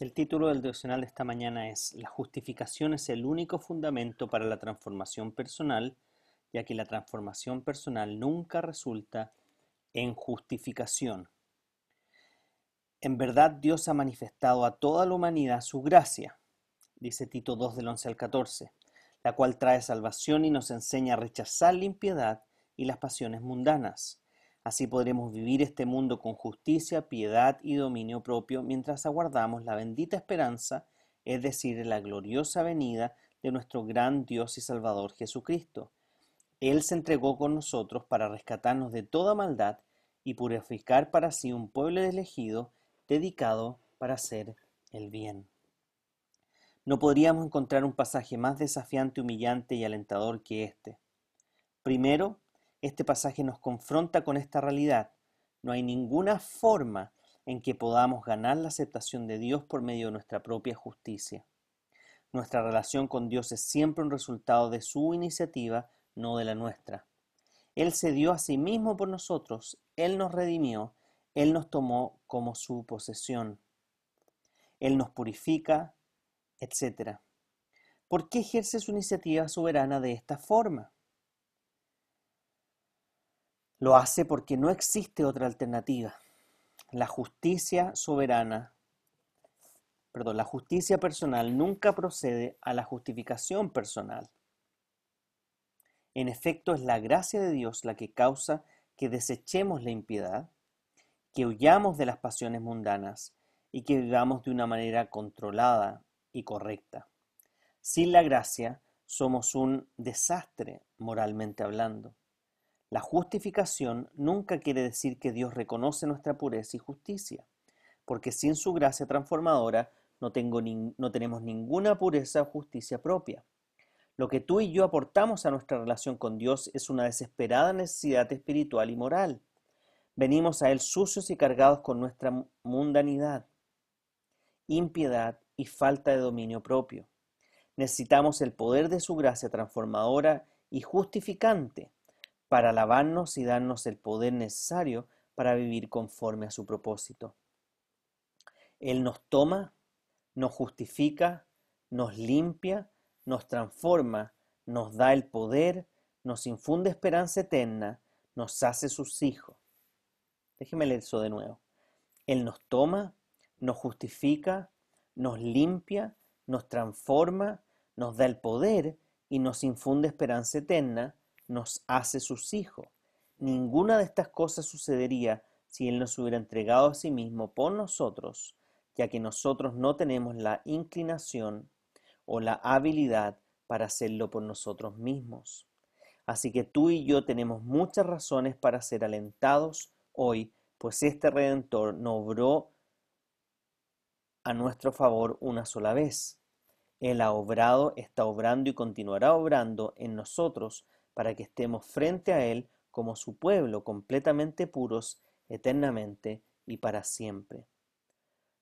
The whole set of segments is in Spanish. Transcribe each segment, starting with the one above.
El título del devocional de esta mañana es La justificación es el único fundamento para la transformación personal, ya que la transformación personal nunca resulta en justificación. En verdad Dios ha manifestado a toda la humanidad su gracia, dice Tito 2 del 11 al 14, la cual trae salvación y nos enseña a rechazar la impiedad y las pasiones mundanas Así podremos vivir este mundo con justicia, piedad y dominio propio mientras aguardamos la bendita esperanza, es decir, la gloriosa venida de nuestro gran Dios y Salvador Jesucristo. Él se entregó con nosotros para rescatarnos de toda maldad y purificar para sí un pueblo elegido dedicado para hacer el bien. No podríamos encontrar un pasaje más desafiante, humillante y alentador que este. Primero, este pasaje nos confronta con esta realidad. No hay ninguna forma en que podamos ganar la aceptación de Dios por medio de nuestra propia justicia. Nuestra relación con Dios es siempre un resultado de su iniciativa, no de la nuestra. Él se dio a sí mismo por nosotros, Él nos redimió, Él nos tomó como su posesión. Él nos purifica, etc. ¿Por qué ejerce su iniciativa soberana de esta forma? Lo hace porque no existe otra alternativa. La justicia soberana, perdón, la justicia personal nunca procede a la justificación personal. En efecto, es la gracia de Dios la que causa que desechemos la impiedad, que huyamos de las pasiones mundanas y que vivamos de una manera controlada y correcta. Sin la gracia somos un desastre moralmente hablando. La justificación nunca quiere decir que Dios reconoce nuestra pureza y justicia, porque sin su gracia transformadora no, tenemos ninguna pureza o justicia propia. Lo que tú y yo aportamos a nuestra relación con Dios es una desesperada necesidad espiritual y moral. Venimos a Él sucios y cargados con nuestra mundanidad, impiedad y falta de dominio propio. Necesitamos el poder de su gracia transformadora y justificante para alabarnos y darnos el poder necesario para vivir conforme a su propósito. Él nos toma, nos justifica, nos limpia, nos transforma, nos da el poder, nos infunde esperanza eterna, nos hace sus hijos. Déjeme leer eso de nuevo. Él nos toma, nos justifica, nos limpia, nos transforma, nos da el poder y nos infunde esperanza eterna, nos hace sus hijos. Ninguna de estas cosas sucedería si Él nos hubiera entregado a sí mismo por nosotros, ya que nosotros no tenemos la inclinación o la habilidad para hacerlo por nosotros mismos. Así que tú y yo tenemos muchas razones para ser alentados hoy, pues este Redentor no obró a nuestro favor una sola vez. Él ha obrado, está obrando y continuará obrando en nosotros para que estemos frente a Él como su pueblo, completamente puros, eternamente y para siempre.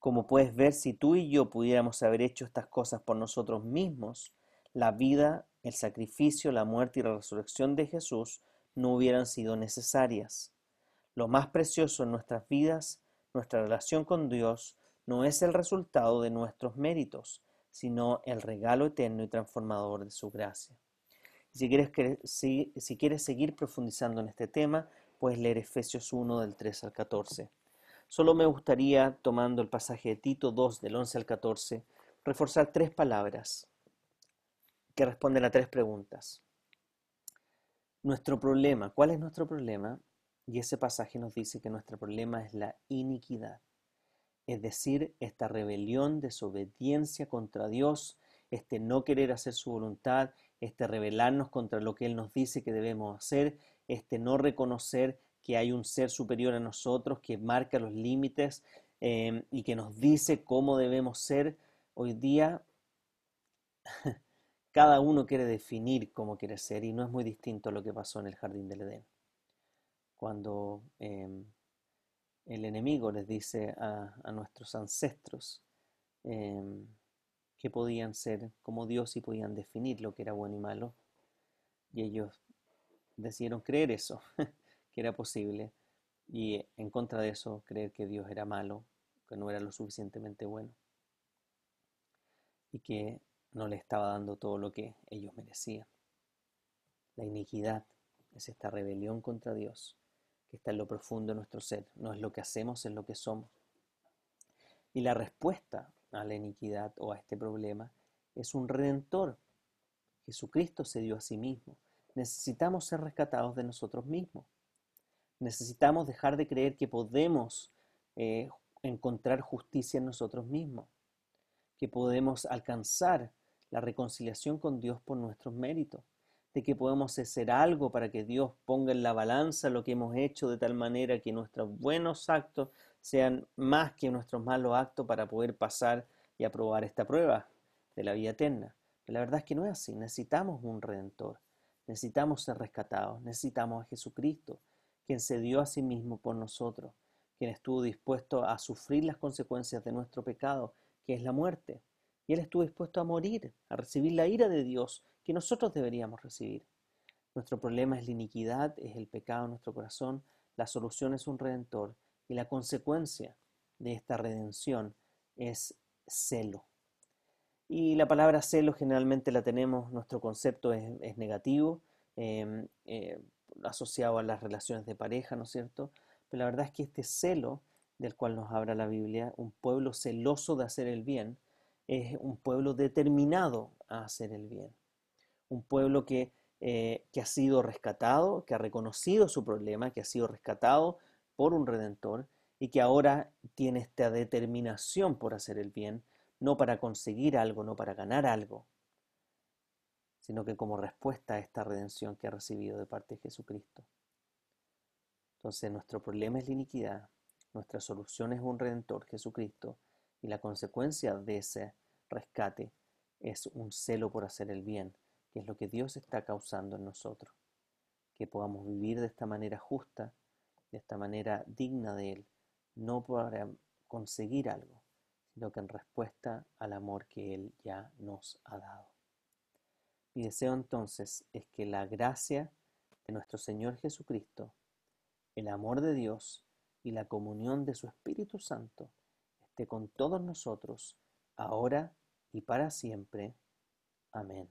Como puedes ver, si tú y yo pudiéramos haber hecho estas cosas por nosotros mismos, la vida, el sacrificio, la muerte y la resurrección de Jesús no hubieran sido necesarias. Lo más precioso en nuestras vidas, nuestra relación con Dios, no es el resultado de nuestros méritos, sino el regalo eterno y transformador de su gracia. Si quieres, si, quieres seguir profundizando en este tema, puedes leer Efesios 1 del 3 al 14. Solo me gustaría, tomando el pasaje de Tito 2 del 11 al 14, reforzar tres palabras que responden a tres preguntas. Nuestro problema, ¿cuál es nuestro problema? Y ese pasaje nos dice que nuestro problema es la iniquidad, es decir, esta rebelión, desobediencia contra Dios, este no querer hacer su voluntad, este rebelarnos contra lo que Él nos dice que debemos hacer, este no reconocer que hay un ser superior a nosotros que marca los límites em, y que nos dice cómo debemos ser, hoy día cada uno quiere definir cómo quiere ser y no es muy distinto a lo que pasó en el jardín del Edén. Cuando em, el enemigo les dice a, nuestros ancestros em, que podían ser como Dios y podían definir lo que era bueno y malo, y ellos decidieron creer eso, que era posible, y en contra de eso creer que Dios era malo, que no era lo suficientemente bueno, y que no le estaba dando todo lo que ellos merecían. La iniquidad es esta rebelión contra Dios que está en lo profundo de nuestro ser, no es lo que hacemos, es lo que somos. Y la respuesta a la iniquidad o a este problema es un redentor. Jesucristo se dio a sí mismo. Necesitamos ser rescatados de nosotros mismos. Necesitamos dejar de creer que podemos eh, encontrar justicia en nosotros mismos, que podemos alcanzar la reconciliación con Dios por nuestros méritos, de que podemos hacer algo para que Dios ponga en la balanza lo que hemos hecho de tal manera que nuestros buenos actos sean más que nuestros malos actos para poder pasar y aprobar esta prueba de la vida eterna. Pero la verdad es que no es así, necesitamos un redentor, necesitamos ser rescatados, necesitamos a Jesucristo, quien se dio a sí mismo por nosotros, quien estuvo dispuesto a sufrir las consecuencias de nuestro pecado, que es la muerte. Y Él estuvo dispuesto a morir, a recibir la ira de Dios que nosotros deberíamos recibir. Nuestro problema es la iniquidad, es el pecado en nuestro corazón, la solución es un redentor y la consecuencia de esta redención es celo. Y la palabra celo generalmente la tenemos, nuestro concepto es, negativo, em, eh, asociado a las relaciones de pareja, ¿no es cierto? Pero la verdad es que este celo del cual nos habla la Biblia, un pueblo celoso de hacer el bien, es un pueblo determinado a hacer el bien. Un pueblo que, eh, que ha sido rescatado, que ha reconocido su problema, que ha sido rescatado por un redentor y que ahora tiene esta determinación por hacer el bien, no para conseguir algo, no para ganar algo, sino que como respuesta a esta redención que ha recibido de parte de Jesucristo. Entonces nuestro problema es la iniquidad, nuestra solución es un redentor, Jesucristo, y la consecuencia de ese rescate es un celo por hacer el bien, que es lo que Dios está causando en nosotros. Que podamos vivir de esta manera justa, de esta manera digna de Él, no para conseguir algo, sino que en respuesta al amor que Él ya nos ha dado. Mi deseo entonces es que la gracia de nuestro Señor Jesucristo, el amor de Dios y la comunión de su Espíritu Santo esté con todos nosotros, ahora y para siempre. Amén.